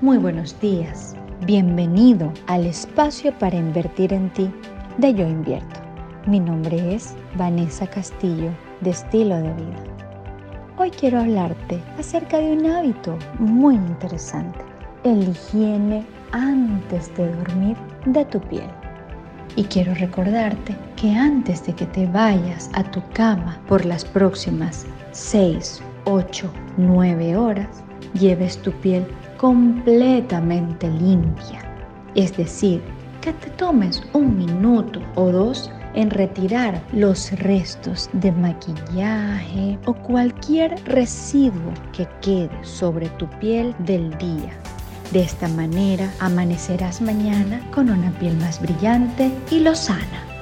Muy buenos días. Bienvenido al espacio para invertir en ti de Yo Invierto. Mi nombre es Vanessa Castillo de Estilo de Vida. Hoy quiero hablarte acerca de un hábito muy interesante, el higiene antes de dormir de tu piel. Y quiero recordarte que antes de que te vayas a tu cama por las próximas 6, 8, 9 horas, lleves tu piel completamente limpia. Es decir, que te tomes un minuto o dos en retirar los restos de maquillaje o cualquier residuo que quede sobre tu piel del día. De esta manera amanecerás mañana con una piel más brillante y lozana.